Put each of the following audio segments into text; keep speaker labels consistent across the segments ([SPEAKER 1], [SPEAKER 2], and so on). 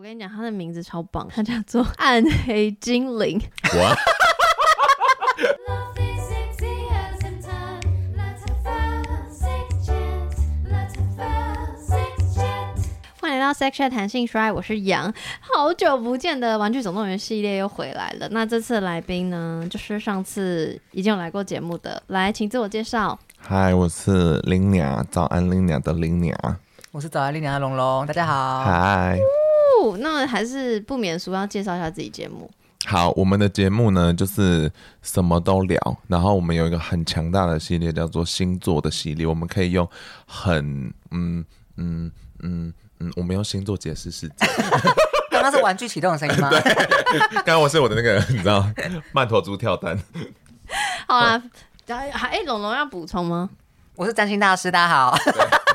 [SPEAKER 1] 我跟你讲，他的名字超棒，他叫做 暗黑精灵。
[SPEAKER 2] 我。
[SPEAKER 1] 欢迎来到 Sex Chat 弹性说爱，我是杨。好久不见的《玩具总动员》系列又回来了。那这次的来宾呢，就是上次已经有来过节目的，来，请自我介绍。
[SPEAKER 2] 嗨，我是林鸟，早安林鸟的林鸟。
[SPEAKER 3] 我是早安林鸟的龙龙，大家好。
[SPEAKER 2] 嗨。
[SPEAKER 1] 那还是不免俗要介绍一下自己节目。
[SPEAKER 2] 好，我们的节目呢，就是什么都聊。然后我们有一个很强大的系列，叫做星座的系列。我们可以用很嗯嗯嗯嗯，我们用星座解释世界。
[SPEAKER 3] 刚刚是玩具启动的声音吗？
[SPEAKER 2] 对，刚刚我是我的那个，你知道，曼陀珠跳蛋。
[SPEAKER 1] 好啊，还还哎，龙龙要补充吗？
[SPEAKER 3] 我是占星大师，大家好。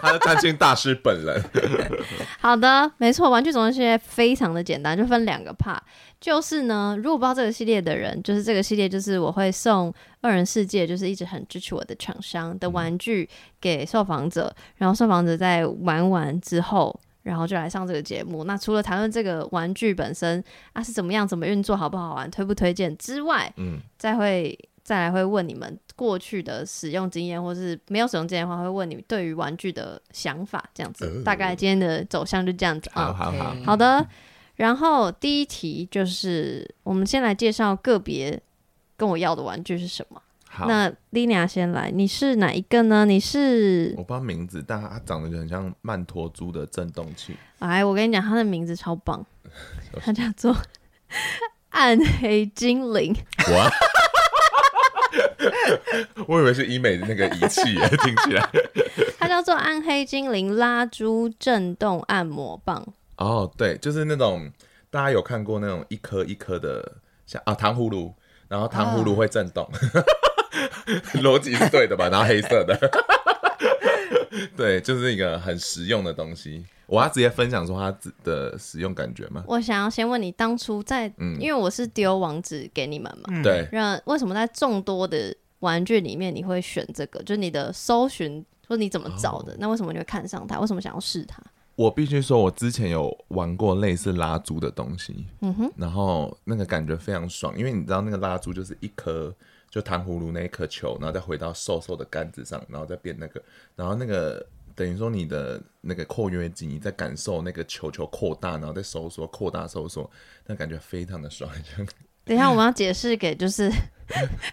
[SPEAKER 2] 他是占星大师本人。
[SPEAKER 1] 好的，没错，玩具总动员系列非常的简单，就分两个 part。就是呢，如果不知道这个系列的人，就是这个系列就是我会送二人世界，就是一直很支持我的厂商的玩具给受访者，然后受访者在玩完之后，然后就来上这个节目。那除了谈论这个玩具本身啊是怎么样、怎么运作、好不好玩、推不推荐之外，嗯，再会。再来会问你们过去的使用经验，或是没有使用经验的话，会问你们对于玩具的想法，这样子。呃、大概今天的走向就这样子啊。好好好，好的。然后第一题就是，我们先来介绍个别跟我要的玩具是什么。好，那 Lina 先来，你是哪一个呢？你是
[SPEAKER 2] 我不知道名字，但它长得就很像曼陀珠的震动器。
[SPEAKER 1] 哎，我跟你讲，它的名字超棒，它叫做暗黑精灵。
[SPEAKER 2] 我。我以为是医美的那个仪器，听起来。
[SPEAKER 1] 它叫做暗黑精灵拉珠震动按摩棒。
[SPEAKER 2] 哦，对，就是那种大家有看过那种一颗一颗的，像啊糖葫芦，然后糖葫芦会震动，逻辑、啊、是对的吧？然后黑色的，对，就是一个很实用的东西。我要直接分享说它的使用感觉吗？
[SPEAKER 1] 我想要先问你，当初在，嗯、因为我是丢网址给你们嘛，
[SPEAKER 2] 嗯、对，
[SPEAKER 1] 让为什么在众多的玩具里面你会选这个？就是你的搜寻，说你怎么找的？哦、那为什么你会看上它？为什么想要试它？
[SPEAKER 2] 我必须说，我之前有玩过类似拉珠的东西，嗯哼，然后那个感觉非常爽，因为你知道那个拉珠就是一颗就糖葫芦那一颗球，然后再回到瘦瘦的杆子上，然后再变那个，然后那个。等于说你的那个括约肌，你在感受那个球球扩大，然后再收缩，扩大收缩，那感觉非常的爽。
[SPEAKER 1] 等一下我们要解释给，就是，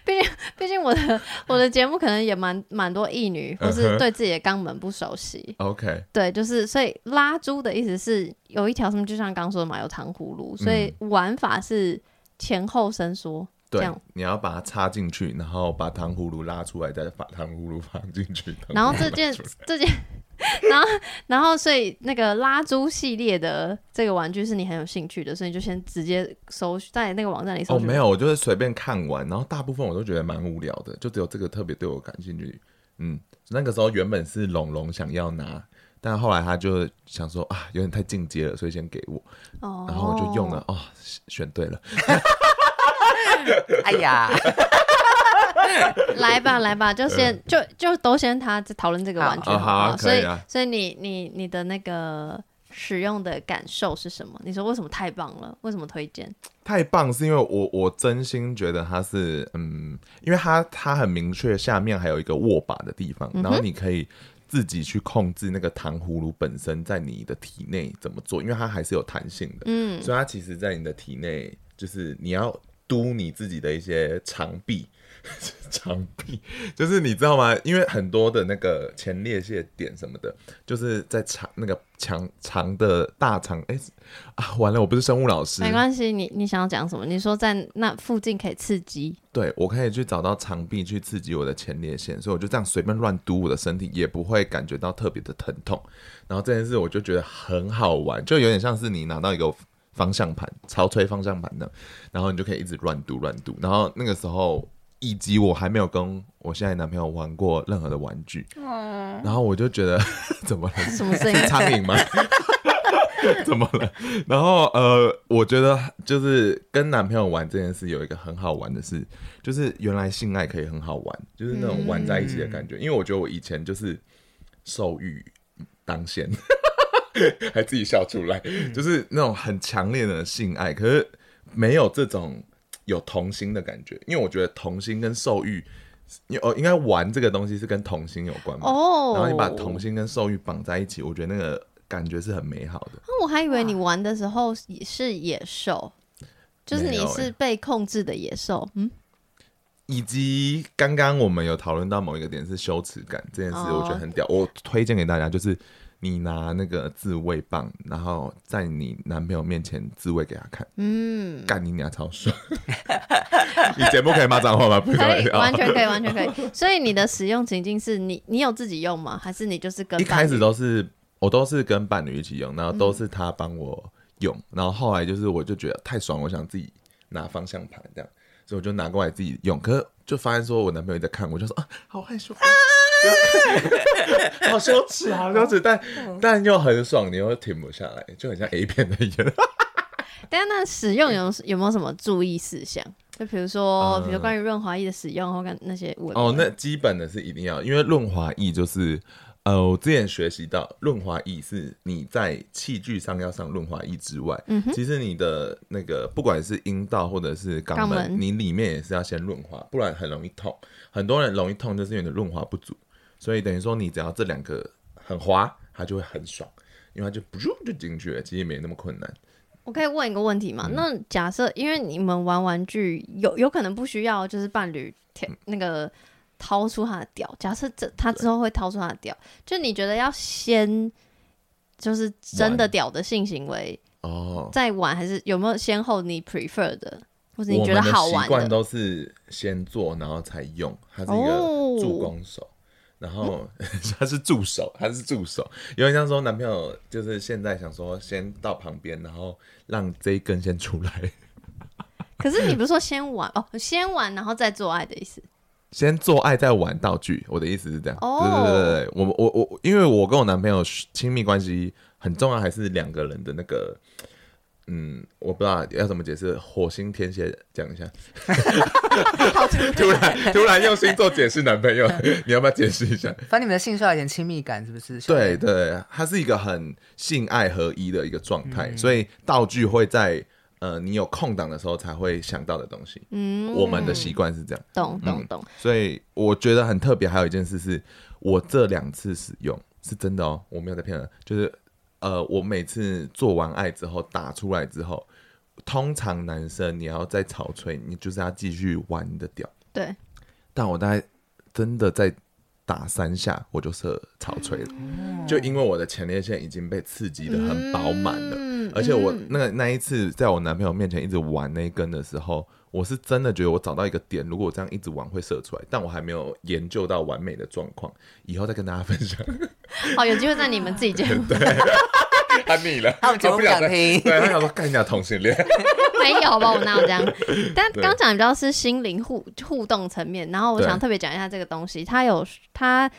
[SPEAKER 1] 毕竟毕竟我的我的节目可能也蛮蛮多异女，或是对自己的肛门不熟悉。OK，、uh huh. 对，就是所以拉珠的意思是有一条什么，就像刚说的嘛，有糖葫芦，所以玩法是前后伸缩。
[SPEAKER 2] 对，你要把它插进去，然后把糖葫芦拉出来，再把糖葫芦放进去。
[SPEAKER 1] 然后这件这件，然后然后所以那个拉珠系列的这个玩具是你很有兴趣的，所以你就先直接搜在那个网站里搜。
[SPEAKER 2] 哦，没有，我就是随便看完，然后大部分我都觉得蛮无聊的，就只有这个特别对我感兴趣。嗯，那个时候原本是龙龙想要拿，但后来他就想说啊，有点太进阶了，所以先给我。哦。然后我就用了，哦，选对了。
[SPEAKER 3] 哎呀，
[SPEAKER 1] 来吧，来吧，就先就就都先他在讨论这个玩具好，好，好，好，所以
[SPEAKER 2] 以、啊、
[SPEAKER 1] 所以你你你的那个使用的感受是什么？你说为什么太棒了？为什么推荐？
[SPEAKER 2] 太棒是因为我我真心觉得它是嗯，因为它它很明确，下面还有一个握把的地方，然后你可以自己去控制那个糖葫芦本身在你的体内怎么做，因为它还是有弹性的，嗯，所以它其实在你的体内就是你要。嘟你自己的一些肠壁，肠壁就是你知道吗？因为很多的那个前列腺点什么的，就是在长那个长长的大肠。哎、欸、啊，完了，我不是生物老师。
[SPEAKER 1] 没关系，你你想要讲什么？你说在那附近可以刺激？
[SPEAKER 2] 对，我可以去找到肠壁去刺激我的前列腺，所以我就这样随便乱嘟我的身体，也不会感觉到特别的疼痛。然后这件事我就觉得很好玩，就有点像是你拿到一个。方向盘，潮吹方向盘的，然后你就可以一直乱读乱读。然后那个时候，以及我还没有跟我现在男朋友玩过任何的玩具，嗯、然后我就觉得 怎么了？
[SPEAKER 1] 什么声音？
[SPEAKER 2] 苍蝇吗？怎么了？然后呃，我觉得就是跟男朋友玩这件事有一个很好玩的事，就是原来性爱可以很好玩，就是那种玩在一起的感觉。嗯、因为我觉得我以前就是受欲当先。还自己笑出来，就是那种很强烈的性爱，可是没有这种有童心的感觉，因为我觉得童心跟兽欲，哦，应该玩这个东西是跟童心有关嘛。哦，然后你把童心跟兽欲绑在一起，我觉得那个感觉是很美好的。
[SPEAKER 1] 那我还以为你玩的时候也是野兽，就是你是被控制的野兽，嗯。
[SPEAKER 2] 以及刚刚我们有讨论到某一个点是羞耻感这件事，我觉得很屌。Oh. 我推荐给大家，就是你拿那个自慰棒，然后在你男朋友面前自慰给他看，嗯，干你娘超爽！你节目可以骂脏话吗？不可以，
[SPEAKER 1] 完全可以，完全可以。所以你的使用情境是你，你有自己用吗？还是你就是跟？
[SPEAKER 2] 一开始都是我都是跟伴侣一起用，然后都是他帮我用，嗯，然后后来就是我就觉得太爽，我想自己拿方向盘这样。所以我就拿过来自己用，可是就发现说我男朋友在看，我就说啊，好害羞，啊、好羞耻，好羞耻，但但又很爽，你又停不下来，就很像 A 片的一样。
[SPEAKER 1] 但那使用有有没有什么注意事项？就比如说，比如关于润滑液的使用，或看那些问题。
[SPEAKER 2] 哦，那基本的是一定要，因为润滑液就是。呃，我之前学习到润滑液是你在器具上要上润滑液之外，嗯，其实你的那个不管是阴道或者是肛门，门，你里面也是要先润滑，不然很容易痛。很多人容易痛就是因为你的润滑不足，所以等于说你只要这两个很滑，它就会很爽，因为它就不就进去了，其实也没那么困难。
[SPEAKER 1] 我可以问一个问题吗？嗯、那假设因为你们玩玩具有有可能不需要就是伴侣舔那个。掏出他的屌，假设这他之后会掏出他的屌，就你觉得要先就是真的屌的性行为哦，再玩还是有没有先后你 prefer 的，或者你觉得好玩的？
[SPEAKER 2] 习惯都是先做然后才用，他是一个助攻手，哦、然后 他是助手，他是助手，有点像说男朋友就是现在想说先到旁边，然后让这一根先出来。
[SPEAKER 1] 可是你不是说先玩哦，先玩然后再做爱的意思？
[SPEAKER 2] 先做爱再玩道具，我的意思是这样。Oh. 对对对对，我我我，因为我跟我男朋友亲密关系很重要，还是两个人的那个，嗯，我不知道要怎么解释。火星天蝎讲一下。突然突然用星座解释男朋友，你要不要解释一下？
[SPEAKER 3] 反正你们的性需要一点亲密感，是不是？
[SPEAKER 2] 对对，它是一个很性爱合一的一个状态，所以道具会在。呃，你有空档的时候才会想到的东西。嗯，我们的习惯是这样。
[SPEAKER 1] 懂懂懂。
[SPEAKER 2] 所以我觉得很特别。还有一件事是，我这两次使用是真的哦，我没有在骗人。就是呃，我每次做完爱之后打出来之后，通常男生你要再草吹，你就是要继续玩你的屌。
[SPEAKER 1] 对。
[SPEAKER 2] 但我大概真的在打三下，我就射草吹了，嗯，就因为我的前列腺已经被刺激的很饱满了。嗯而且我那个那一次在我男朋友面前一直玩那一根的时候，我是真的觉得我找到一个点，如果我这样一直玩会射出来，但我还没有研究到完美的状况，以后再跟大家分享。
[SPEAKER 1] 好，有机会在你们自己节目。
[SPEAKER 2] 对，他腻了，
[SPEAKER 3] 他们节目不想听。
[SPEAKER 2] 对，他想说 干一下同性恋。
[SPEAKER 1] 没有吧？我哪有这样？但刚讲比较是心灵互互动层面，然后我想特别讲一下这个东西，它有它。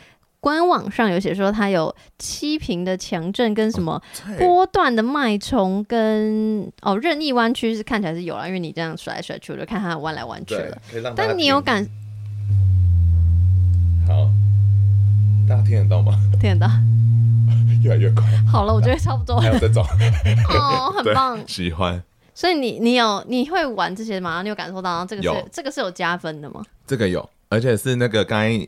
[SPEAKER 1] 官网上有写说，它有七平的强震跟什么波段的脉冲跟哦任意弯曲是看起来是有了，因为你这样甩来甩去，我就看它弯来弯去了。但你有感？
[SPEAKER 2] 好，大家听得到吗？
[SPEAKER 1] 听得到，
[SPEAKER 2] 越来越快。
[SPEAKER 1] 好了，我觉得差不多。
[SPEAKER 2] 还有这种
[SPEAKER 1] 哦，很棒，
[SPEAKER 2] 喜欢。
[SPEAKER 1] 所以你你有你会玩这些吗？你有感受到这个是这个是有加分的吗？
[SPEAKER 2] 这个有，而且是那个刚才。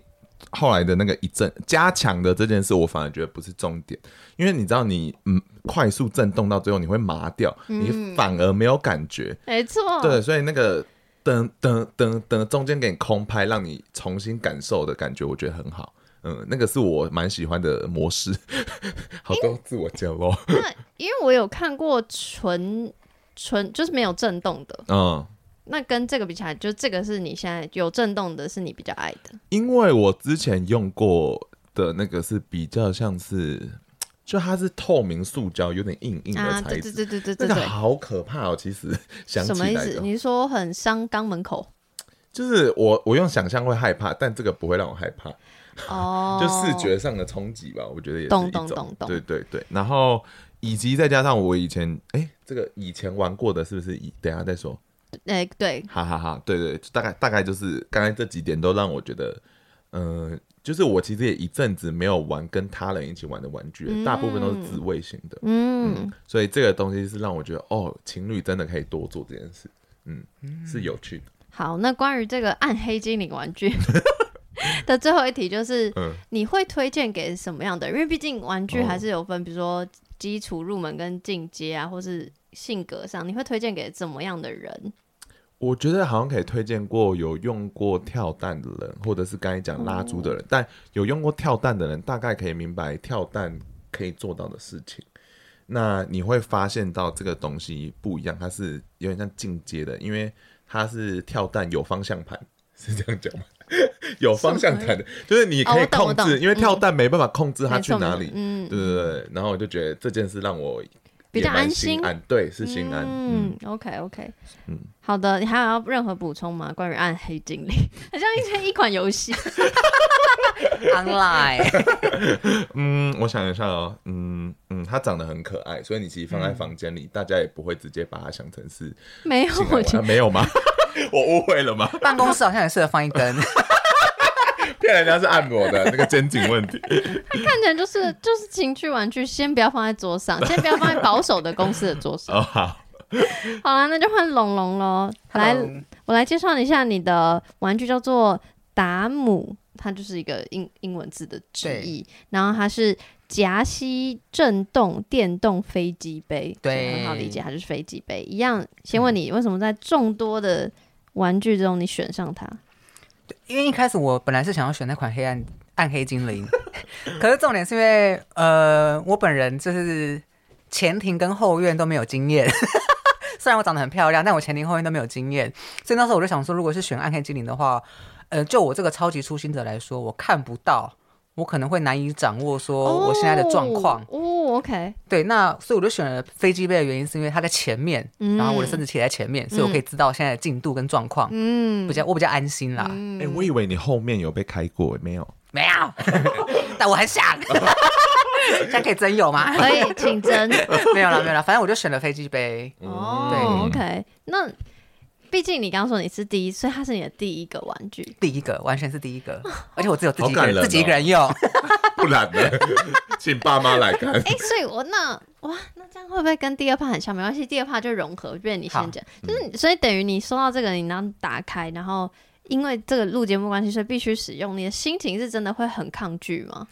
[SPEAKER 2] 后来的那个一震加强的这件事，我反而觉得不是重点，因为你知道你嗯快速震动到最后你会麻掉，嗯、你反而没有感觉，
[SPEAKER 1] 没错，
[SPEAKER 2] 对，所以那个等等等等中间给你空拍，让你重新感受的感觉，我觉得很好，嗯，那个是我蛮喜欢的模式，好多自我骄傲。
[SPEAKER 1] 那因为我有看过纯纯就是没有震动的，嗯。那跟这个比起来，就这个是你现在有震动的，是你比较爱的。
[SPEAKER 2] 因为我之前用过的那个是比较像是，就它是透明塑胶，有点硬硬的材质。对对对对对对，那个好可怕哦！其实 想什么意思？
[SPEAKER 1] 你说很伤肛门口？
[SPEAKER 2] 就是我我用想象会害怕，但这个不会让我害怕。哦，就视觉上的冲击吧，我觉得也是一种。懂懂懂懂。对对对，然后以及再加上我以前哎，这个以前玩过的是不是？以等下再说。
[SPEAKER 1] 哎、欸，对，
[SPEAKER 2] 哈哈哈，对对，大概大概就是刚才这几点都让我觉得，嗯、呃，就是我其实也一阵子没有玩跟他人一起玩的玩具，嗯、大部分都是自慰型的。嗯，嗯，所以这个东西是让我觉得，哦，情侣真的可以多做这件事。嗯，是有趣的。
[SPEAKER 1] 好，那关于这个暗黑精灵玩具 的最后一题就是，嗯、你会推荐给什么样的人？因为毕竟玩具还是有分，比如说基础入门跟进阶啊，或是性格上，你会推荐给怎么样的人？
[SPEAKER 2] 我觉得好像可以推荐过有用过跳蛋的人，或者是刚才讲拉猪的人。哦、但有用过跳蛋的人，大概可以明白跳蛋可以做到的事情。那你会发现到这个东西不一样，它是有点像进阶的，因为它是跳蛋有方向盘，是这样讲吗？有方向盘的，就是你可以控制，哦、因为跳蛋没办法控制它去哪里。嗯，对对对。然后我就觉得这件事让我。
[SPEAKER 1] 比较安心，
[SPEAKER 2] 对，是心安。
[SPEAKER 1] 嗯，OK OK，嗯，好的，你还有要任何补充吗？关于暗黑精灵，好像一一款游戏，
[SPEAKER 3] online。
[SPEAKER 2] 嗯，我想一下哦，嗯嗯，它长得很可爱，所以你其实放在房间里，嗯、大家也不会直接把它想成是
[SPEAKER 1] 没有，我觉得、
[SPEAKER 2] 啊、没有吗？我误会了吗？
[SPEAKER 3] 办公室好像也适合放一根。
[SPEAKER 2] 骗人家是按摩的那个肩颈问题，
[SPEAKER 1] 它 看起来就是就是情趣玩具，先不要放在桌上，先不要放在保守的公司的桌上。哦，好，好了，那就换龙龙喽。来我来介绍一下你的玩具，叫做达姆，它就是一个英英文字的直译，然后它是夹吸震动电动飞机杯，对，很好理解，它就是飞机杯一样。先问你，为什么在众多的玩具中，你选上它？
[SPEAKER 3] 因为一开始我本来是想要选那款黑暗暗黑精灵，可是重点是因为呃，我本人就是前庭跟后院都没有经验，虽然我长得很漂亮，但我前庭后院都没有经验，所以那时候我就想说，如果是选暗黑精灵的话，呃，就我这个超级初心者来说，我看不到。我可能会难以掌握说我现在的状况
[SPEAKER 1] 哦，OK，
[SPEAKER 3] 对，那所以我就选了飞机杯的原因是因为它在前面，嗯、然后我的生殖器在前面，嗯、所以我可以知道现在的进度跟状况，嗯，比较我比较安心啦。哎、
[SPEAKER 2] 嗯欸，我以为你后面有被开过，没有？
[SPEAKER 3] 没有，但我很想，现在可以真有吗？
[SPEAKER 1] 可以，请真。
[SPEAKER 3] 没有了，没有了，反正我就选了飞机杯。
[SPEAKER 1] 哦，对，OK，那。毕竟你刚刚说你是第一，所以它是你的第一个玩具，
[SPEAKER 3] 第一个完全是第一个，而且我只有自己一个人，自己一个人用，
[SPEAKER 2] 不然呢？请爸妈来看。
[SPEAKER 1] 哎，所以我那哇，那这样会不会跟第二 part 很像？没关系，第二 part 就融合，变你先讲，就是所以等于你收到这个，你能打开，然后因为这个录节目关系，所以必须使用，你的心情是真的会很抗拒吗？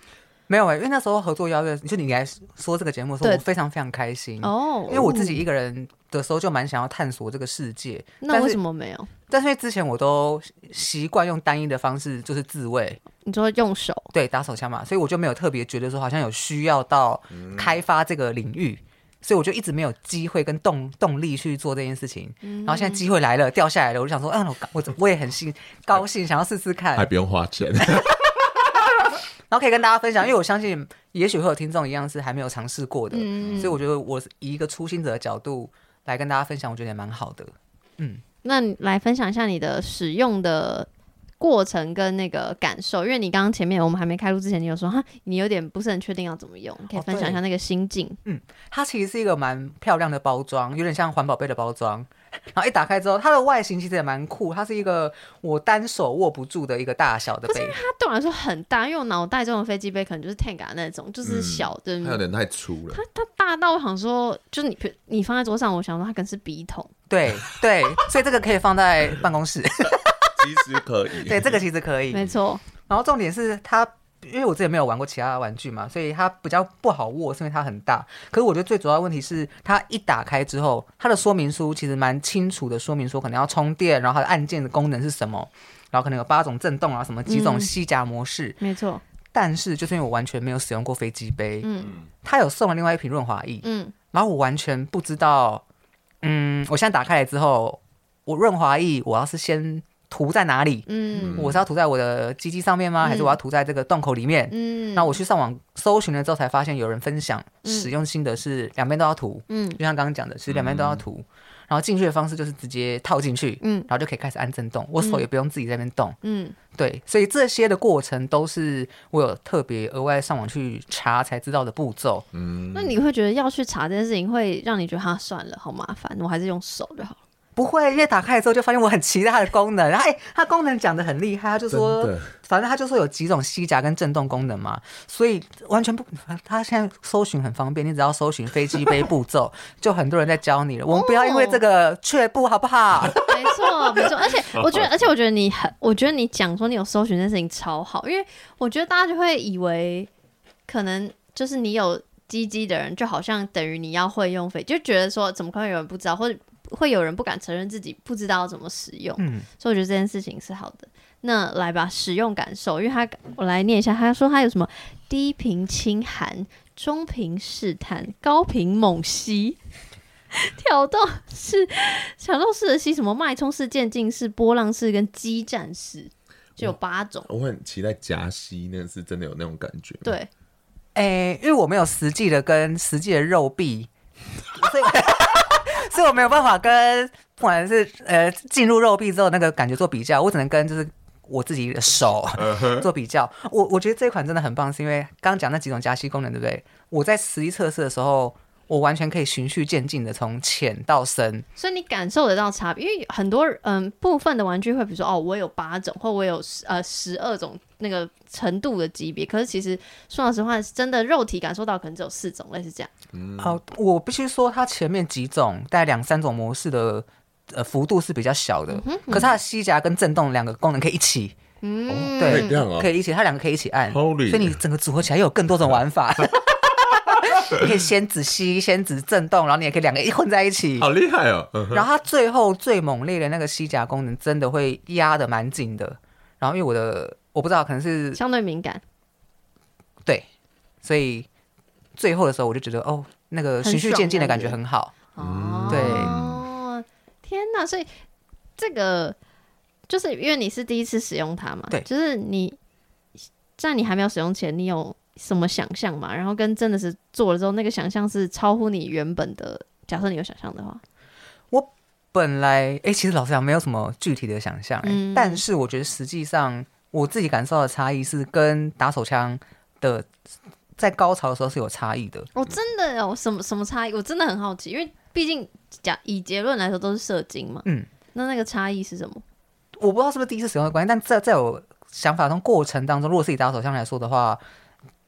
[SPEAKER 3] 没有哎、欸，因为那时候合作邀约，就你来说这个节目的时候，我非常非常开心哦。因为我自己一个人的时候就蛮想要探索这个世界。
[SPEAKER 1] 那为什么没有？
[SPEAKER 3] 但是因为之前我都习惯用单一的方式，就是自慰。
[SPEAKER 1] 你说用手？
[SPEAKER 3] 对，打手枪嘛，所以我就没有特别觉得说好像有需要到开发这个领域，嗯、所以我就一直没有机会跟动动力去做这件事情。嗯、然后现在机会来了，掉下来了，我就想说，嗯，我我我也很兴高兴，想要试试看，
[SPEAKER 2] 还不用花钱。
[SPEAKER 3] 然后可以跟大家分享，因为我相信也许会有听众一样是还没有尝试过的，嗯、所以我觉得我以一个初心者的角度来跟大家分享，我觉得也蛮好的。嗯，
[SPEAKER 1] 那来分享一下你的使用的过程跟那个感受，因为你刚刚前面我们还没开录之前，你有说哈，你有点不是很确定要怎么用，可以分享一下那个心境。哦、
[SPEAKER 3] 嗯，它其实是一个蛮漂亮的包装，有点像环保杯的包装。然后一打开之后，它的外形其实也蛮酷，它是一个我单手握不住的一个大小的杯。
[SPEAKER 1] 它对我来说很大，因为我脑袋中的飞机杯可能就是 Tenga 那种，就是小的。
[SPEAKER 2] 它有点太粗了。
[SPEAKER 1] 它它大到我想说，就是你你放在桌上，我想说它可能是笔筒。
[SPEAKER 3] 对对，所以这个可以放在办公室。
[SPEAKER 2] 其实可以。
[SPEAKER 3] 对，这个其实可以。
[SPEAKER 1] 没错。
[SPEAKER 3] 然后重点是它。因为我自己没有玩过其他的玩具嘛，所以它比较不好握，是因为它很大。可是我觉得最主要的问题是，它一打开之后，它的说明书其实蛮清楚的，说明说可能要充电，然后它的按键的功能是什么，然后可能有八种震动啊，什么几种吸夹模式。
[SPEAKER 1] 嗯、没错。
[SPEAKER 3] 但是就是因为我完全没有使用过飞机杯，嗯，它有送了另外一瓶润滑液，嗯，然后我完全不知道，嗯，我现在打开来之后，我润滑液我要是先。涂在哪里？嗯，我是要涂在我的鸡鸡上面吗？嗯、还是我要涂在这个洞口里面？嗯，那我去上网搜寻了之后，才发现有人分享使用心得是两边都要涂。嗯，就像刚刚讲的，其实两边都要涂。嗯、然后进去的方式就是直接套进去，嗯，然后就可以开始按震动，我手也不用自己在那边动。嗯，对，所以这些的过程都是我有特别额外上网去查才知道的步骤。嗯，
[SPEAKER 1] 那你会觉得要去查这件事情会让你觉得哈算了，好麻烦，我还是用手就好。
[SPEAKER 3] 不会，因为打开之后就发现我很期待它的功能，然后哎，它功能讲的很厉害，他就说，反正他就说有几种吸夹跟震动功能嘛，所以完全不，他现在搜寻很方便，你只要搜寻飞机杯步骤，就很多人在教你了。我们不要因为这个却步，好不好？
[SPEAKER 1] 没错，没错。而且我觉得，而且我觉得你很，我觉得你讲说你有搜寻这件事情超好，因为我觉得大家就会以为可能就是你有鸡鸡的人，就好像等于你要会用飞，就觉得说怎么可能有人不知道，或者。会有人不敢承认自己不知道怎么使用，嗯，所以我觉得这件事情是好的。那来吧，使用感受，因为他我来念一下，他说他有什么低频轻寒、中频试探、高频猛吸、挑动式、挑动式的吸，什么脉冲式、渐进式、波浪式跟激战式，就有八种。
[SPEAKER 2] 我很期待夹吸，那是真的有那种感觉。
[SPEAKER 1] 对，
[SPEAKER 3] 诶，因为我没有实际的跟实际的肉臂，所以。所以我没有办法跟不管是呃进入肉壁之后那个感觉做比较，我只能跟就是我自己的手做比较。我我觉得这款真的很棒，是因为刚刚讲那几种加息功能，对不对？我在实际测试的时候，我完全可以循序渐进的从浅到深，
[SPEAKER 1] 所以你感受得到差别。因为很多嗯部分的玩具会比如说哦，我有八种，或我有呃十二种那个程度的级别，可是其实说老实话，真的肉体感受到可能只有四种，类似这样。
[SPEAKER 3] 嗯，好，我必须说，它前面几种大概两三种模式的呃幅度是比较小的，嗯嗯、可是它的吸夹跟震动两个功能可以一起，嗯，对，可以，啊、可以一起，它两个可以一起按所以你整个组合起来又有更多种玩法。你可以先只吸，先只震动，然后你也可以两个一混在一起，
[SPEAKER 2] 好厉害哦！
[SPEAKER 3] 然后它最后最猛烈的那个吸夹功能，真的会压的蛮紧的。然后因为我的我不知道，可能是
[SPEAKER 1] 相对敏感，
[SPEAKER 3] 对，所以最后的时候我就觉得哦，那个循序渐进的感觉很好。
[SPEAKER 1] 哦，
[SPEAKER 3] 对，
[SPEAKER 1] 天哪！所以这个就是因为你是第一次使用它嘛，
[SPEAKER 3] 对，
[SPEAKER 1] 就是你在你还没有使用前，你有。什么想象嘛？然后跟真的是做了之后，那个想象是超乎你原本的。假设你有想象的话，
[SPEAKER 3] 我本来哎、欸，其实老实讲没有什么具体的想象、欸，嗯、但是我觉得实际上我自己感受到的差异是跟打手枪的在高潮的时候是有差异的。
[SPEAKER 1] 我、哦、真的有什么什么差异？我真的很好奇，因为毕竟讲以结论来说都是射精嘛。嗯，那那个差异是什么？
[SPEAKER 3] 我不知道是不是第一次使用的关系，但在在我想法中过程当中，如果是以打手枪来说的话。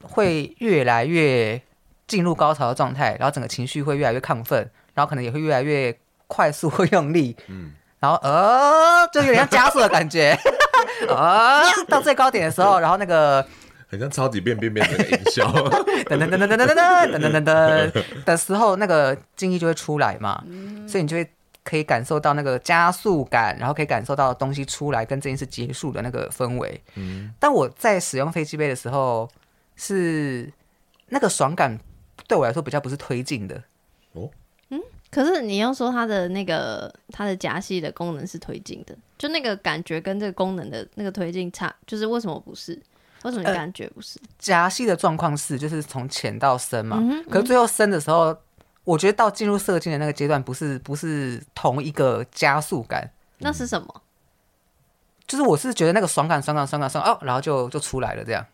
[SPEAKER 3] 会越来越进入高潮的状态，然后整个情绪会越来越亢奋，然后可能也会越来越快速和用力，嗯，然后呃，就有点像加速的感觉，啊，到最高点的时候，然后那个
[SPEAKER 2] 很像超级变变变的音效，
[SPEAKER 3] 噔噔噔噔噔噔噔噔噔噔噔的时候，那个精液就会出来嘛，所以你就会可以感受到那个加速感，然后可以感受到东西出来跟这件事结束的那个氛围。嗯，但我在使用飞机杯的时候。是那个爽感对我来说比较不是推进的
[SPEAKER 1] 可是你要说它的那个它的夹系的功能是推进的，就那个感觉跟这个功能的那个推进差，就是为什么不是？为什么感觉不是？
[SPEAKER 3] 夹系的状况是就是从浅到深嘛，可是最后深的时候，我觉得到进入射精的那个阶段不是不是同一个加速感，
[SPEAKER 1] 那是什么？
[SPEAKER 3] 就是我是觉得那个爽感爽感爽感爽哦，然后就就出来了这样。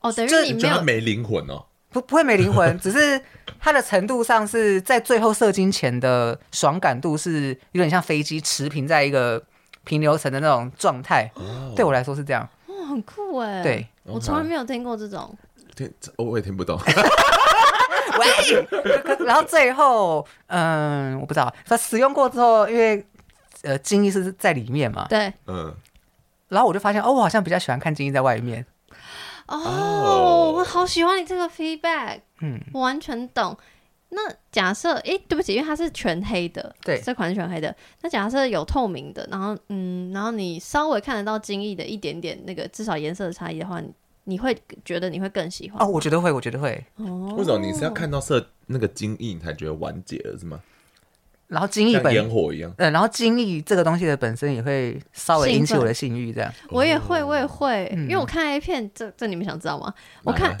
[SPEAKER 1] 哦，等于你没有
[SPEAKER 2] 没灵魂哦，
[SPEAKER 3] 不不会没灵魂，只是它的程度上是在最后射精前的爽感度是有点像飞机持平在一个平流层的那种状态，哦、对我来说是这样，
[SPEAKER 1] 哦，很酷哎，
[SPEAKER 3] 对，
[SPEAKER 1] 我从来没有听过这种，
[SPEAKER 2] 听我也听不懂，
[SPEAKER 3] 喂，然后最后嗯，我不知道，它使用过之后，因为呃精液是在里面嘛，
[SPEAKER 1] 对，
[SPEAKER 2] 嗯，
[SPEAKER 3] 然后我就发现哦，我好像比较喜欢看精液在外面。
[SPEAKER 1] 哦，我好喜欢你这个 feedback，嗯，我完全懂。那假设，哎，对不起，因为它是全黑的，
[SPEAKER 3] 对，
[SPEAKER 1] 这款是全黑的。那假设有透明的，然后，嗯，然后你稍微看得到精益的一点点那个至少颜色的差异的话，你你会觉得你会更喜欢？
[SPEAKER 3] 哦，我觉得会，我觉得会。
[SPEAKER 1] 哦，
[SPEAKER 2] 为什么你是要看到色那个精益你才觉得完结了是吗？
[SPEAKER 3] 然后精力本
[SPEAKER 2] 烟火一样，
[SPEAKER 3] 嗯，然后精力这个东西的本身也会稍微引起我的性欲，这样。
[SPEAKER 1] 我也会，我也会，因为我看 A 片，这这你们想知道吗？我看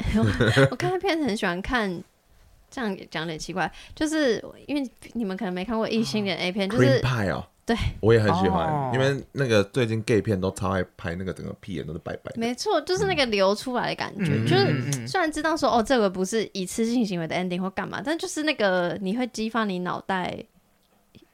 [SPEAKER 1] 我看 A 片很喜欢看，这样讲有点奇怪，就是因为你们可能没看过异性恋 A 片，就是
[SPEAKER 2] 派哦，
[SPEAKER 1] 对，
[SPEAKER 2] 我也很喜欢，因为那个最近 gay 片都超爱拍那个整个屁眼都是白白的，
[SPEAKER 1] 没错，就是那个流出来的感觉，就是虽然知道说哦这个不是一次性行为的 ending 或干嘛，但就是那个你会激发你脑袋。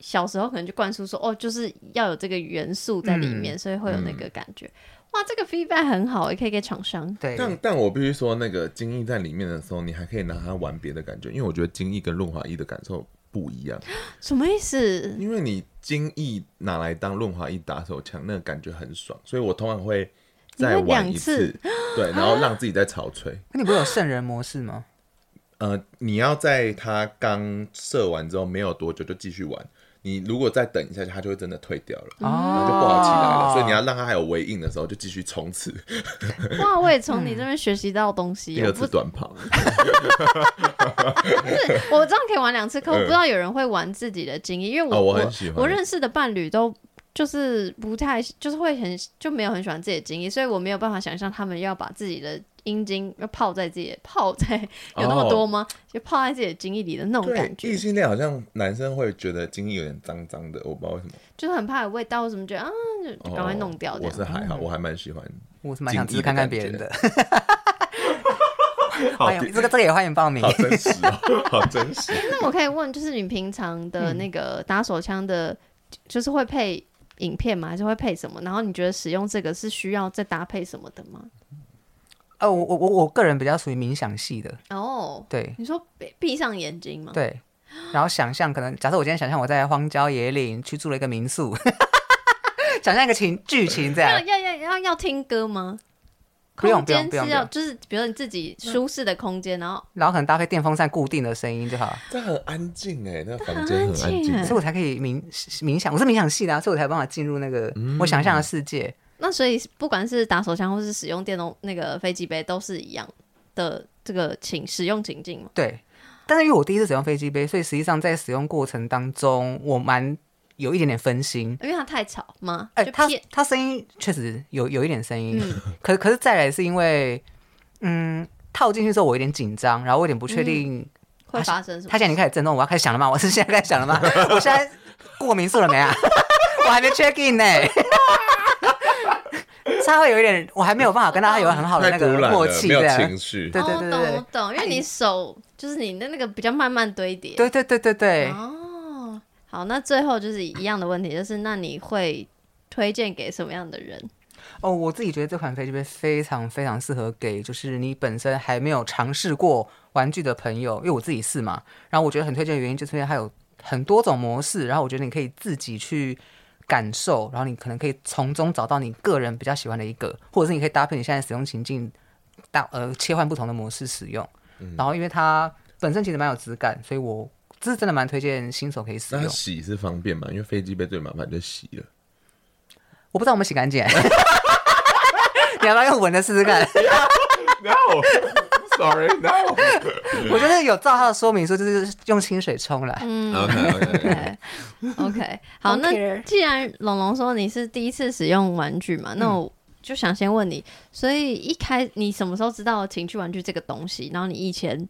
[SPEAKER 1] 小时候可能就灌输说，哦，就是要有这个元素在里面，嗯、所以会有那个感觉。嗯、哇，这个 feedback 很好，也可以给厂商。
[SPEAKER 3] 对，
[SPEAKER 2] 但但我必须说，那个精益在里面的时候，你还可以拿它玩别的感觉，因为我觉得精益跟润滑液的感受不一样。
[SPEAKER 1] 什么意思？
[SPEAKER 2] 因为你精益拿来当润滑液打手枪，那个感觉很爽，所以我通常会再玩一次，对，然后让自己再潮吹。
[SPEAKER 3] 那你不是有圣人模式吗？
[SPEAKER 2] 呃，你要在他刚射完之后没有多久就继续玩。你如果再等一下，它就会真的退掉了，然后就不好起来了。所以你要让它还有回应的时候就继续冲刺。
[SPEAKER 1] 哇，我也从你这边学习到东西。
[SPEAKER 2] 第二次短跑。
[SPEAKER 1] 不是，我这样可以玩两次，可我不知道有人会玩自己的经验，因为我
[SPEAKER 2] 我很喜欢，
[SPEAKER 1] 我认识的伴侣都。就是不太，就是会很就没有很喜欢自己的精液，所以我没有办法想象他们要把自己的阴茎要泡在自己泡在 有那么多吗？哦、就泡在自己的精液里的那种感觉。
[SPEAKER 2] 异性恋好像男生会觉得精液有点脏脏的，我不知道为什么，
[SPEAKER 1] 就是很怕有味道，为什么觉得啊，就赶快弄掉、哦。
[SPEAKER 2] 我是还好，我还蛮喜欢，
[SPEAKER 3] 我是蛮想去看看别人的。欢迎 这个这个也欢迎报名，
[SPEAKER 2] 好真实哦，好真实。
[SPEAKER 1] 那我可以问，就是你平常的那个打手枪的，就是会配。影片吗？还是会配什么？然后你觉得使用这个是需要再搭配什么的吗？
[SPEAKER 3] 哦，我我我我个人比较属于冥想系的
[SPEAKER 1] 哦。
[SPEAKER 3] 对，
[SPEAKER 1] 你说闭闭上眼睛吗？
[SPEAKER 3] 对，然后想象可能，假设我今天想象我在荒郊野岭去住了一个民宿，想象一个情剧情这样。
[SPEAKER 1] 要要要要听歌吗？
[SPEAKER 3] 不用不用不用，
[SPEAKER 1] 就是比如你自己舒适的空间，然后
[SPEAKER 3] 然后可能搭配电风扇固定的声音就好。
[SPEAKER 2] 这很安静哎，那个房间很安静，
[SPEAKER 3] 所以我才可以冥冥想。我是冥想系的，所以我才有办法进入那个我想象的世界。
[SPEAKER 1] 那所以不管是打手枪或是使用电动那个飞机杯，都是一样的这个情使用情境嘛？
[SPEAKER 3] 对。但是因为我第一次使用飞机杯，所以实际上在使用过程当中，我蛮。有一点点分心，
[SPEAKER 1] 因为它太吵吗？
[SPEAKER 3] 哎、欸，它它声音确实有有一点声音，嗯、可 可是再来是因为，嗯，套进去之后我有点紧张，然后我有点不确定、嗯、
[SPEAKER 1] 会发生什么。
[SPEAKER 3] 它现在已经开始震动，我要开始想了吗？我是现在开始响了吗？我现在过民宿了没啊？我还没 check in 呢。他会有一点，我还没有办法跟他有很好的那个默契，这样
[SPEAKER 2] 情绪。
[SPEAKER 3] 对对对对，
[SPEAKER 1] 懂我懂，因为你手就是你的那个比较慢慢堆叠。
[SPEAKER 3] 对对对对对。
[SPEAKER 1] 哦好，那最后就是一样的问题，就是那你会推荐给什么样的人？
[SPEAKER 3] 哦，我自己觉得这款飞机杯非常非常适合给就是你本身还没有尝试过玩具的朋友，因为我自己是嘛。然后我觉得很推荐的原因就是因为它有很多种模式，然后我觉得你可以自己去感受，然后你可能可以从中找到你个人比较喜欢的一个，或者是你可以搭配你现在使用情境，大呃切换不同的模式使用。嗯、然后因为它本身其实蛮有质感，所以我。这是真的蛮推荐新手可以使用。
[SPEAKER 2] 那洗是方便嘛？因为飞机杯最麻烦就洗了。
[SPEAKER 3] 我不知道我们洗干净。你要不要用闻的试试看 我觉得有照他的说明书，就是用清水冲来。
[SPEAKER 1] 嗯，OK OK OK 好。那既然龙龙说你是第一次使用玩具嘛，那我就想先问你，所以一开你什么时候知道情趣玩具这个东西？然后你以前。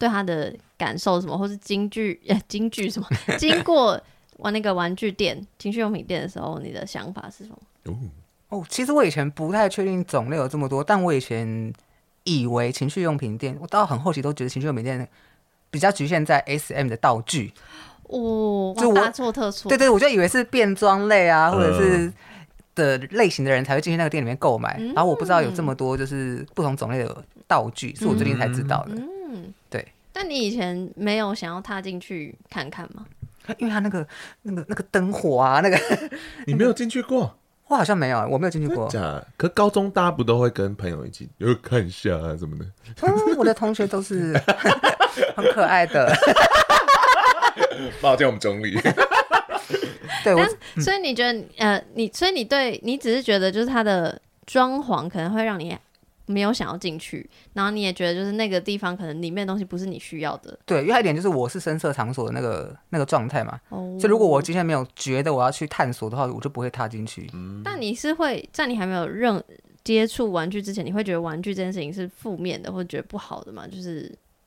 [SPEAKER 1] 对他的感受什么，或是京剧、京剧什么？经过玩那个玩具店、情趣用品店的时候，你的想法是什么？
[SPEAKER 3] 哦，其实我以前不太确定种类有这么多，但我以前以为情趣用品店，我到很后期都觉得情趣用品店比较局限在 SM 的道具。
[SPEAKER 1] 哦，就大错特错。
[SPEAKER 3] 对对，我就以为是变装类啊，或者是的类型的人才会进去那个店里面购买。嗯、然后我不知道有这么多就是不同种类的道具，是我最近才知道的。嗯
[SPEAKER 1] 嗯，对。但你以前没有想要踏进去看看吗？
[SPEAKER 3] 因为他那个、那个、那个灯火啊，那个
[SPEAKER 2] 你没有进去过？
[SPEAKER 3] 我好像没有，我没有进去过。
[SPEAKER 2] 假？可高中大家不都会跟朋友一起，有看一下啊什么的？
[SPEAKER 3] 嗯，我的同学都是 很可爱的。
[SPEAKER 2] 抱歉，我们中立。
[SPEAKER 3] 对，我
[SPEAKER 1] 所以你觉得，呃，你所以你对你只是觉得，就是它的装潢可能会让你。没有想要进去，然后你也觉得就是那个地方可能里面的东西不是你需要的。
[SPEAKER 3] 对，因为还有一点就是我是深色场所的那个那个状态嘛，哦、所以如果我今天没有觉得我要去探索的话，我就不会踏进去。
[SPEAKER 1] 嗯、但你是会在你还没有任接触玩具之前，你会觉得玩具这件事情是负面的，或者觉得不好的嘛？就是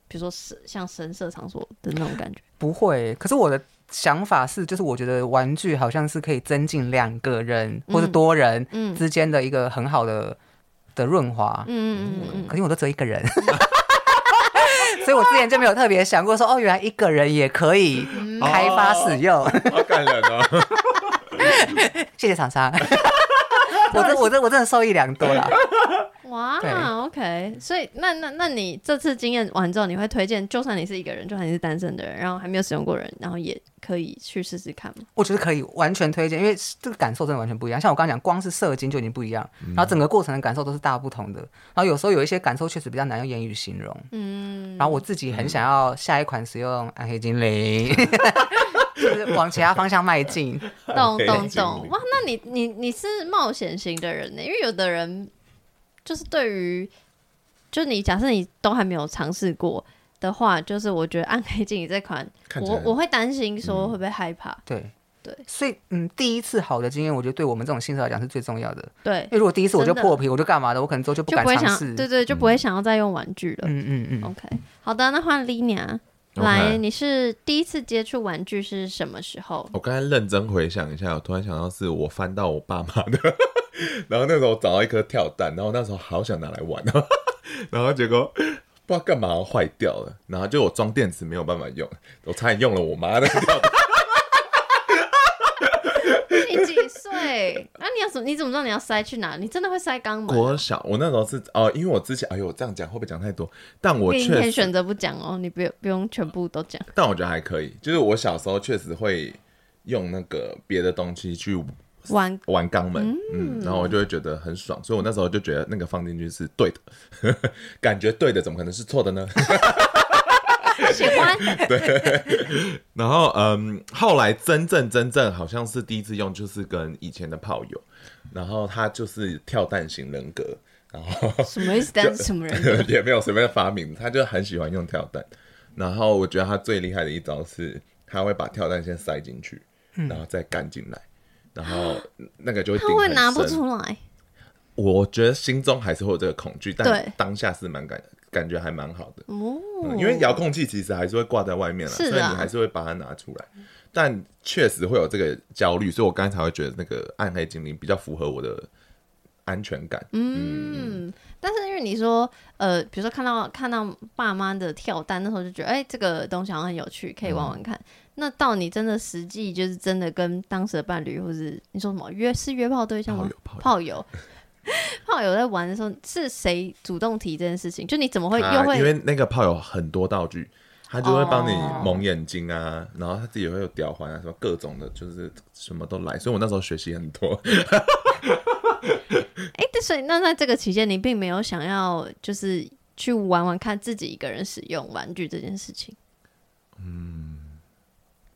[SPEAKER 1] 比如说是像声色场所的那种感觉？
[SPEAKER 3] 不会。可是我的想法是，就是我觉得玩具好像是可以增进两个人或者多人之间的一个很好的。的润滑，嗯嗯嗯，可是我都只有一个人，所以我之前就没有特别想过说，哦，原来一个人也可以开发使用，
[SPEAKER 2] 哦、好感人哦！
[SPEAKER 3] 谢谢厂商，我这我这我真的受益良多啦。
[SPEAKER 1] 哇，OK，所以那那那你这次经验完之后，你会推荐，就算你是一个人，就算你是单身的人，然后还没有使用过人，然后也可以去试试看吗？
[SPEAKER 3] 我觉得可以，完全推荐，因为这个感受真的完全不一样。像我刚刚讲，光是射精就已经不一样，然后整个过程的感受都是大不同的。然后有时候有一些感受确实比较难用言语形容。嗯，然后我自己很想要下一款使用暗黑精灵，就是往其他方向迈进。
[SPEAKER 1] 懂懂懂，哇，那你你你是冒险型的人呢？因为有的人。就是对于，就你假设你都还没有尝试过的话，就是我觉得暗黑精灵这款，我我会担心说会不会害怕。
[SPEAKER 3] 嗯、对
[SPEAKER 1] 对，
[SPEAKER 3] 所以嗯，第一次好的经验，我觉得对我们这种新手来讲是最重要的。
[SPEAKER 1] 对，
[SPEAKER 3] 因为如果第一次我就破皮，我就干嘛的，我可能之后就不敢尝试。
[SPEAKER 1] 对对，就不会想要再用玩具了。
[SPEAKER 3] 嗯嗯嗯。
[SPEAKER 1] OK，好的，那换 Linia 来，你是第一次接触玩具是什么时候？
[SPEAKER 2] 我刚才认真回想一下，我突然想到是我翻到我爸妈的。然后那时候找到一颗跳蛋，然后那时候好想拿来玩，然后结果不知道干嘛坏掉了，然后就我装电池没有办法用，我差点用了我妈的跳蛋。
[SPEAKER 1] 你几岁？那、啊、你要怎么？你怎么知道你要塞去哪？你真的会塞肛门？
[SPEAKER 2] 我小，我那时候是哦，因为我之前哎呦，我这样讲会不会讲太多？但我确实
[SPEAKER 1] 选择不讲哦，你不用不用全部都讲。
[SPEAKER 2] 但我觉得还可以，就是我小时候确实会用那个别的东西去。
[SPEAKER 1] 玩
[SPEAKER 2] 玩肛门，嗯，然后我就会觉得很爽，所以我那时候就觉得那个放进去是对的，感觉对的，怎么可能是错的呢？
[SPEAKER 1] 喜欢，
[SPEAKER 2] 对。然后嗯，后来真正真正好像是第一次用，就是跟以前的炮友，然后他就是跳蛋型人格，然后
[SPEAKER 1] 什么意思？但是什么人格？
[SPEAKER 2] 也没有随便发明，他就很喜欢用跳蛋。然后我觉得他最厉害的一招是，他会把跳蛋先塞进去，然后再干进来。然后那个就会他
[SPEAKER 1] 会拿不出来，
[SPEAKER 2] 我觉得心中还是会有这个恐惧，但当下是蛮感感觉还蛮好的。哦、嗯，因为遥控器其实还是会挂在外面了，所以你还是会把它拿出来，但确实会有这个焦虑，所以我刚才才会觉得那个暗黑精灵比较符合我的安全感。嗯，
[SPEAKER 1] 嗯但是因为你说呃，比如说看到看到爸妈的跳蛋，那时候就觉得哎，这个东西好像很有趣，可以玩玩看。嗯。那到你真的实际就是真的跟当时的伴侣，或是你说什么约是约炮对象吗？炮友，炮友 在玩的时候是谁主动提这件事情？就你怎么会又会？
[SPEAKER 2] 因为那个炮友很多道具，他就会帮你蒙眼睛啊，然后他自己也会有吊环啊，什么各种的，就是什么都来。所以我那时候学习很多。
[SPEAKER 1] 哎，所以那在这个期间，你并没有想要就是去玩玩看自己一个人使用玩具这件事情。
[SPEAKER 2] 嗯。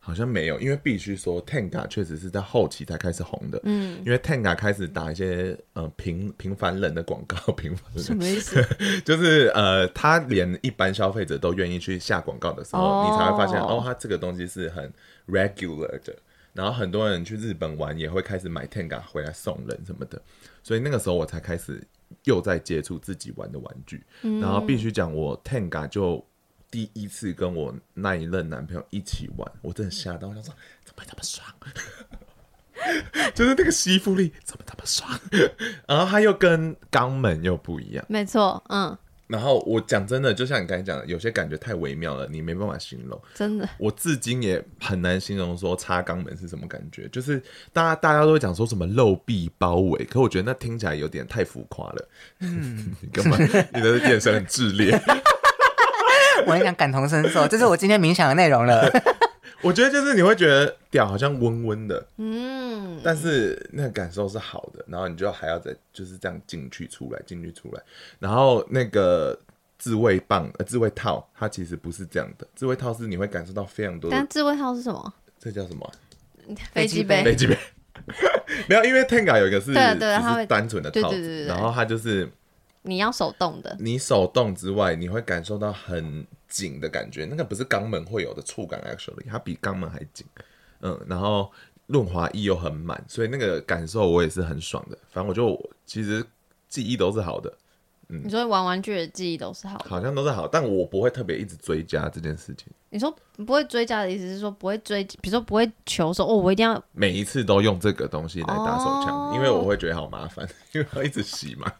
[SPEAKER 2] 好像没有，因为必须说，Tenga 确实是在后期才开始红的。嗯，因为 Tenga 开始打一些呃平平凡人的广告，平凡人
[SPEAKER 1] 什么意思？
[SPEAKER 2] 就是呃，他连一般消费者都愿意去下广告的时候，哦，你才会发现哦，他这个东西是很 regular 的。然后很多人去日本玩也会开始买 Tenga 回来送人什么的，所以那个时候我才开始又在接触自己玩的玩具。嗯，然后必须讲，我 Tenga 就。第一次跟我那一任男朋友一起玩，我真的吓到，我想说怎么这么爽？就是那个吸附力怎么这么爽？然后他又跟肛门又不一样，
[SPEAKER 1] 没错，嗯。
[SPEAKER 2] 然后我讲真的，就像你刚才讲的，有些感觉太微妙了，你没办法形容。
[SPEAKER 1] 真的，
[SPEAKER 2] 我至今也很难形容说插肛门是什么感觉。就是大家大家都会讲说什么肉壁包围，可我觉得那听起来有点太浮夸了。嗯，你 干嘛？你的眼神很炽烈。
[SPEAKER 3] 我跟你讲，感同身受，这是我今天冥想的内容了。
[SPEAKER 2] 我觉得就是你会觉得屌好像温温的，嗯，但是那个感受是好的，然后你就还要再就是这样进去出来，进去出来，然后那个自慰棒呃自慰套，它其实不是这样的，自慰套是你会感受到非常多的。
[SPEAKER 1] 但自慰套是什么？
[SPEAKER 2] 这叫什么？
[SPEAKER 1] 飞机杯。
[SPEAKER 2] 飞机杯。没有，因为 Tenga 有一个是对对，它是单纯的套子，然后它就是。
[SPEAKER 1] 你要手动的，
[SPEAKER 2] 你手动之外，你会感受到很紧的感觉，那个不是肛门会有的触感，actually，它比肛门还紧，嗯，然后润滑液又很满，所以那个感受我也是很爽的。反正我就其实记忆都是好的，
[SPEAKER 1] 嗯，你说玩玩具的记忆都是好的，
[SPEAKER 2] 好像都是好，但我不会特别一直追加这件事情。
[SPEAKER 1] 你说不会追加的意思是说不会追，比如说不会求说哦，我一定要
[SPEAKER 2] 每一次都用这个东西来打手枪，
[SPEAKER 1] 哦、
[SPEAKER 2] 因为我会觉得好麻烦，因为要一直洗嘛。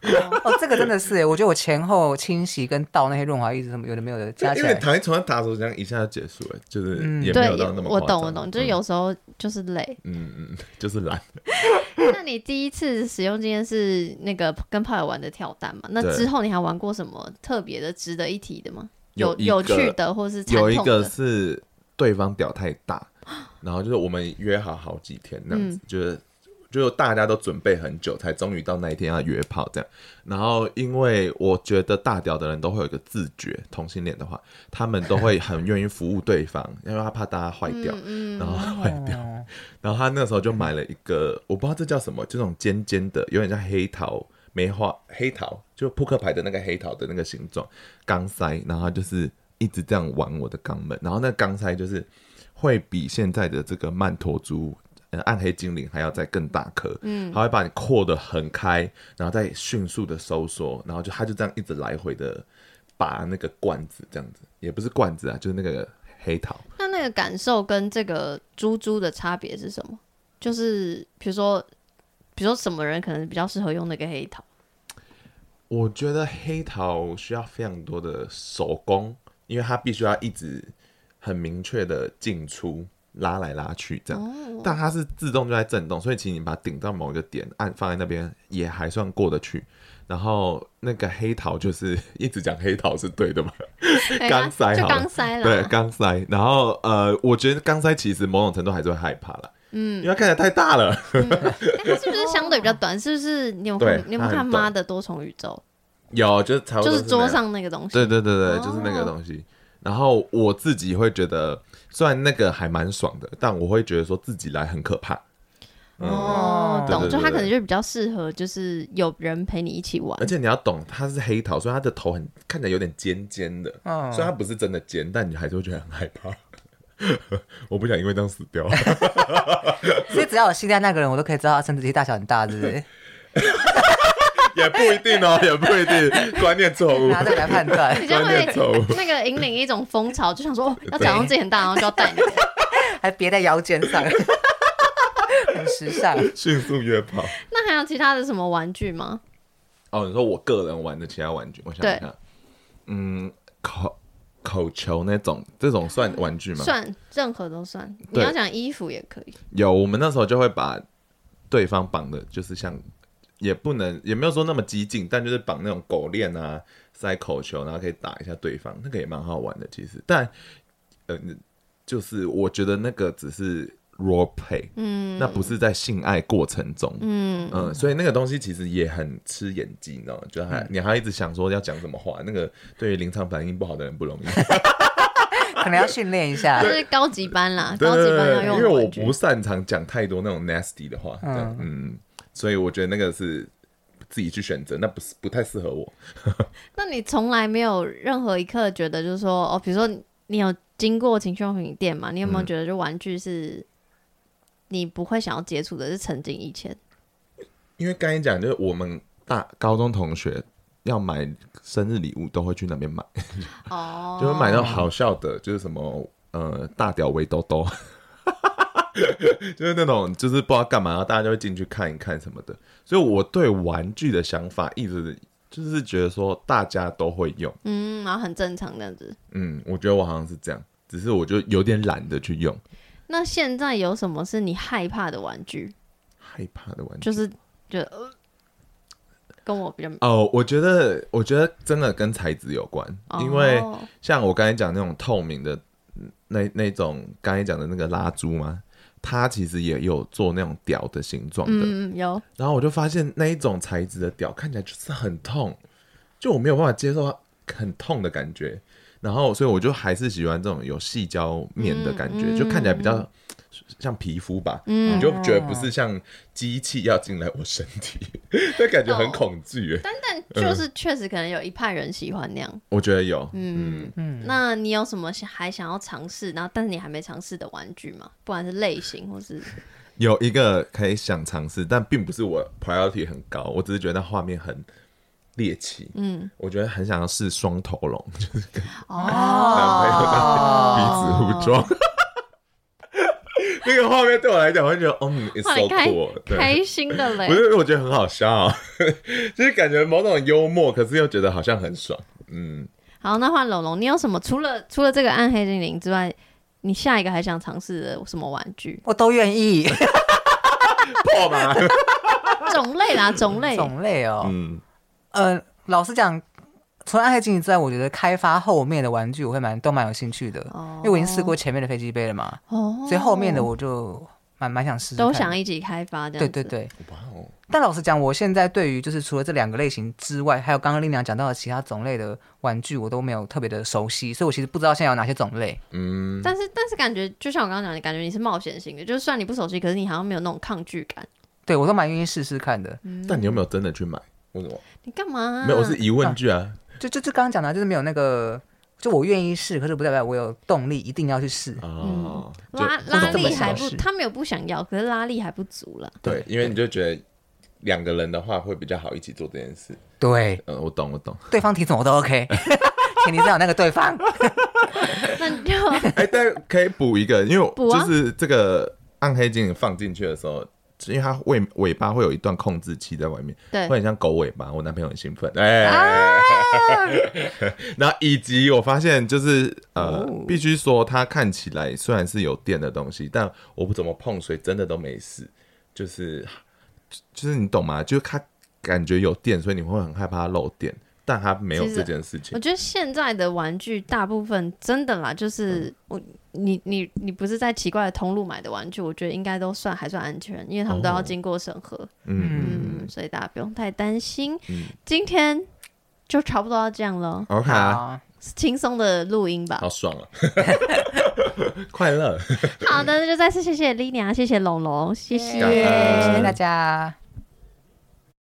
[SPEAKER 3] 哦，这个真的是，我觉得我前后清洗跟倒那些润滑液什么有的没有的加起来，
[SPEAKER 2] 因为躺在床上打手枪一下就结束了，就是也没有到那么、嗯、
[SPEAKER 1] 我懂我懂，就是有时候就是累，
[SPEAKER 2] 嗯嗯，就是懒。
[SPEAKER 1] 那你第一次使用经验是那个跟炮友玩的跳蛋嘛？那之后你还玩过什么特别的、值得一提的吗？有有趣的，或是
[SPEAKER 2] 有一个是对方屌太大，然后就是我们约好好几天那样子，嗯、就是就大家都准备很久，才终于到那一天要约炮这样。然后因为我觉得大屌的人都会有一个自觉，同性恋的话，他们都会很愿意服务对方，因为他怕大家坏掉，嗯嗯、然后坏掉。然后他那时候就买了一个，我不知道这叫什么，这种尖尖的，有点像黑桃。梅花黑桃，就扑克牌的那个黑桃的那个形状钢塞，然后就是一直这样玩我的肛门，然后那钢塞就是会比现在的这个曼陀珠、暗黑精灵还要再更大颗，嗯，它会把你扩得很开，然后再迅速的收缩，然后就它就这样一直来回的拔那个罐子，这样子也不是罐子啊，就是那个黑桃。
[SPEAKER 1] 那那个感受跟这个珠珠的差别是什么？就是比如说，比如说什么人可能比较适合用那个黑桃？
[SPEAKER 2] 我觉得黑桃需要非常多的手工，因为它必须要一直很明确的进出拉来拉去这样，哦、但它是自动就在震动，所以请你把它顶到某一个点，按放在那边也还算过得去。然后那个黑桃就是 一直讲黑桃是对的嘛，钢塞好，
[SPEAKER 1] 刚塞了，
[SPEAKER 2] 对，钢塞。然后呃，我觉得钢塞其实某种程度还是会害怕啦。嗯，因为它看起来太大了。
[SPEAKER 1] 它是不是相对比较短？是不是你有看你有没有看《妈的多重宇宙》？
[SPEAKER 2] 有，就是
[SPEAKER 1] 就是桌上那个东西。
[SPEAKER 2] 对对对对，哦、就是那个东西。然后我自己会觉得，虽然那个还蛮爽的，但我会觉得说自己来很可怕。
[SPEAKER 1] 哦，懂，就他可能就比较适合，就是有人陪你一起玩。
[SPEAKER 2] 而且你要懂，他是黑桃，所以他的头很看起来有点尖尖的。嗯，虽然它不是真的尖，但你还是会觉得很害怕。我不想因为这样死掉，
[SPEAKER 3] 所以只要我信赖那个人，我都可以知道他生殖器大小很大，是不是？
[SPEAKER 2] 也不一定哦，也不一定，观念错误，
[SPEAKER 3] 拿这个来判断，
[SPEAKER 2] 观念错误。
[SPEAKER 1] 那个引领一种风潮，就想说要假装自己很大，然后就要带你，
[SPEAKER 3] 还别在腰间上，很时尚，
[SPEAKER 2] 迅速约炮。
[SPEAKER 1] 那还有其他的什么玩具吗？
[SPEAKER 2] 哦，你说我个人玩的其他玩具，我想想看，嗯，口。口球那种，这种算玩具吗？
[SPEAKER 1] 算，任何都算。你要讲衣服也可以。
[SPEAKER 2] 有，我们那时候就会把对方绑的，就是像，也不能，也没有说那么激进，但就是绑那种狗链啊，塞口球，然后可以打一下对方，那个也蛮好玩的，其实。但，呃，就是我觉得那个只是。role play，嗯，那不是在性爱过程中，嗯嗯，所以那个东西其实也很吃演技，你知道吗？就还、嗯、你还一直想说要讲什么话，那个对于临场反应不好的人不容易，
[SPEAKER 3] 可能要训练一下，
[SPEAKER 1] 就是高级班啦，高级班要用。
[SPEAKER 2] 因为我不擅长讲太多那种 nasty 的话，嗯，嗯，所以我觉得那个是自己去选择，那不是不太适合我。
[SPEAKER 1] 那你从来没有任何一刻觉得就是说，哦，比如说你有经过情趣用品店嘛？你有没有觉得就玩具是？你不会想要接触的是曾经以前，
[SPEAKER 2] 因为刚才讲就是我们大高中同学要买生日礼物都会去那边买，哦，就会买到好笑的，就是什么呃大屌围兜兜，就是那种就是不知道干嘛，然后大家就会进去看一看什么的。所以我对玩具的想法一直就是觉得说大家都会用，
[SPEAKER 1] 嗯，然后很正常这样子。
[SPEAKER 2] 嗯，我觉得我好像是这样，只是我就有点懒得去用。
[SPEAKER 1] 那现在有什么是你害怕的玩具？
[SPEAKER 2] 害怕的玩具
[SPEAKER 1] 就是觉得呃，跟我比较
[SPEAKER 2] 哦，我觉得我觉得真的跟材质有关，哦、因为像我刚才讲那种透明的那那种刚才讲的那个拉珠嘛，它其实也有做那种屌的形状的，
[SPEAKER 1] 嗯，有。
[SPEAKER 2] 然后我就发现那一种材质的屌看起来就是很痛，就我没有办法接受很痛的感觉。然后，所以我就还是喜欢这种有细胶面的感觉，嗯、就看起来比较像皮肤吧。嗯，你就觉得不是像机器要进来我身体，那、嗯、感觉很恐惧。
[SPEAKER 1] 但但就是确实可能有一派人喜欢那样。
[SPEAKER 2] 我觉得有。
[SPEAKER 1] 嗯嗯。嗯，那你有什么还想要尝试，然后但是你还没尝试的玩具吗？不管是类型或是
[SPEAKER 2] 有一个可以想尝试，但并不是我 priority 很高，我只是觉得那画面很猎奇，
[SPEAKER 1] 嗯，
[SPEAKER 2] 我觉得很想要试双头龙，就是跟
[SPEAKER 1] 哦，
[SPEAKER 2] 鼻子互撞。那个画面对我来讲，我会觉得，嗯，it's so cool，
[SPEAKER 1] 开心的嘞
[SPEAKER 2] 不，是，我觉得很好笑、哦，就是感觉某种幽默，可是又觉得好像很爽，嗯。
[SPEAKER 1] 好，那换龙龙，你有什么除了除了这个暗黑精灵之外，你下一个还想尝试的什么玩具？
[SPEAKER 3] 我都愿意。
[SPEAKER 2] 破吗？
[SPEAKER 1] 种类啦，种类，
[SPEAKER 3] 种类哦，
[SPEAKER 2] 嗯，
[SPEAKER 3] 呃，老实讲，除了暗黑精灵之外，我觉得开发后面的玩具我会蛮都蛮有兴趣的，
[SPEAKER 1] 哦
[SPEAKER 3] 因为我已经试过前面的飞机杯了嘛，
[SPEAKER 1] 哦，
[SPEAKER 3] 所以后面的我就蛮蛮想试试
[SPEAKER 1] 都想一起开发的。
[SPEAKER 3] 对对对。
[SPEAKER 2] 哇哦，
[SPEAKER 3] 但老实讲，我现在对于就是除了这两个类型之外，还有刚刚丽娘讲到的其他种类的玩具，我都没有特别的熟悉，所以我其实不知道现在有哪些种类。
[SPEAKER 2] 嗯，
[SPEAKER 1] 但是但是感觉就像我刚刚讲的，感觉你是冒险型的，就算你不熟悉，可是你好像没有那种抗拒感。
[SPEAKER 3] 对我都蛮愿意试试看的。
[SPEAKER 2] 但你有没有真的去买？为什么？
[SPEAKER 1] 你干嘛啊、
[SPEAKER 2] 没有，我是疑问句啊。
[SPEAKER 3] 就就就刚刚讲的，就是没有那个，就我愿意试，可是不代表我有动力一定要去试。
[SPEAKER 2] 哦，
[SPEAKER 1] 拉拉力还不他没有不想要，可是拉力还不足了。
[SPEAKER 2] 对，因为你就觉得两个人的话会比较好一起做这件事。
[SPEAKER 3] 对，
[SPEAKER 2] 嗯，我懂，我懂。
[SPEAKER 3] 对方提什么我都 OK，前提是有那个对方。
[SPEAKER 1] 那你就
[SPEAKER 2] 哎，但可以补一个，因
[SPEAKER 1] 为
[SPEAKER 2] 就是这个暗黑精灵放进去的时候，因为它尾尾巴会有一段控制器在外面，
[SPEAKER 1] 对
[SPEAKER 2] 会很像狗尾巴。我男朋友很兴奋，哎、然后以及我发现就是呃，
[SPEAKER 3] 哦
[SPEAKER 2] 必须说它看起来虽然是有电的东西，但我不怎么碰所以，真的都没事。就是就是你懂吗？就是它感觉有电，所以你会很害怕它漏电，但他没有这件事情
[SPEAKER 1] 我。觉得现在的玩具大部分真的啦，就是我你你你不是在奇怪的通路买的玩具，我觉得应该都算还算安全，因为他们都要经过审核，
[SPEAKER 2] 嗯
[SPEAKER 3] 嗯，
[SPEAKER 1] 嗯，所以大家不用太担心。
[SPEAKER 2] 嗯
[SPEAKER 1] 今天就差不多要这样了
[SPEAKER 2] ，，OK，啊
[SPEAKER 3] 好，
[SPEAKER 1] 轻松的录音吧
[SPEAKER 2] 好。爽啊，快乐。
[SPEAKER 1] 好的，那就再次谢谢 Lina，谢谢龙龙，
[SPEAKER 2] 谢谢。
[SPEAKER 3] 谢谢大家。